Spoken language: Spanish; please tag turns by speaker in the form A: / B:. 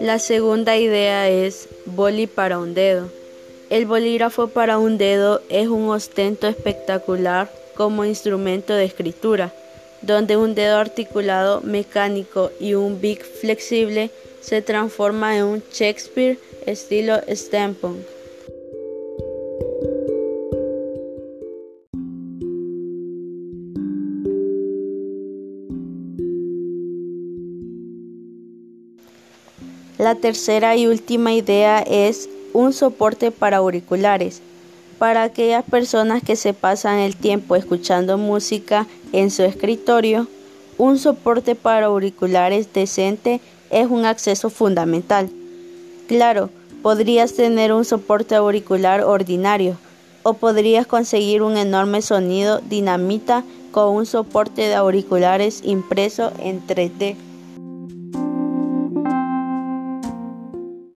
A: La segunda idea es boli para un dedo. El bolígrafo para un dedo es un ostento espectacular como instrumento de escritura, donde un dedo articulado mecánico y un big flexible se transforma en un Shakespeare estilo steampunk. La tercera y última idea es un soporte para auriculares. Para aquellas personas que se pasan el tiempo escuchando música en su escritorio, un soporte para auriculares decente es un acceso fundamental. Claro, podrías tener un soporte auricular ordinario o podrías conseguir un enorme sonido dinamita con un soporte de auriculares impreso en 3D.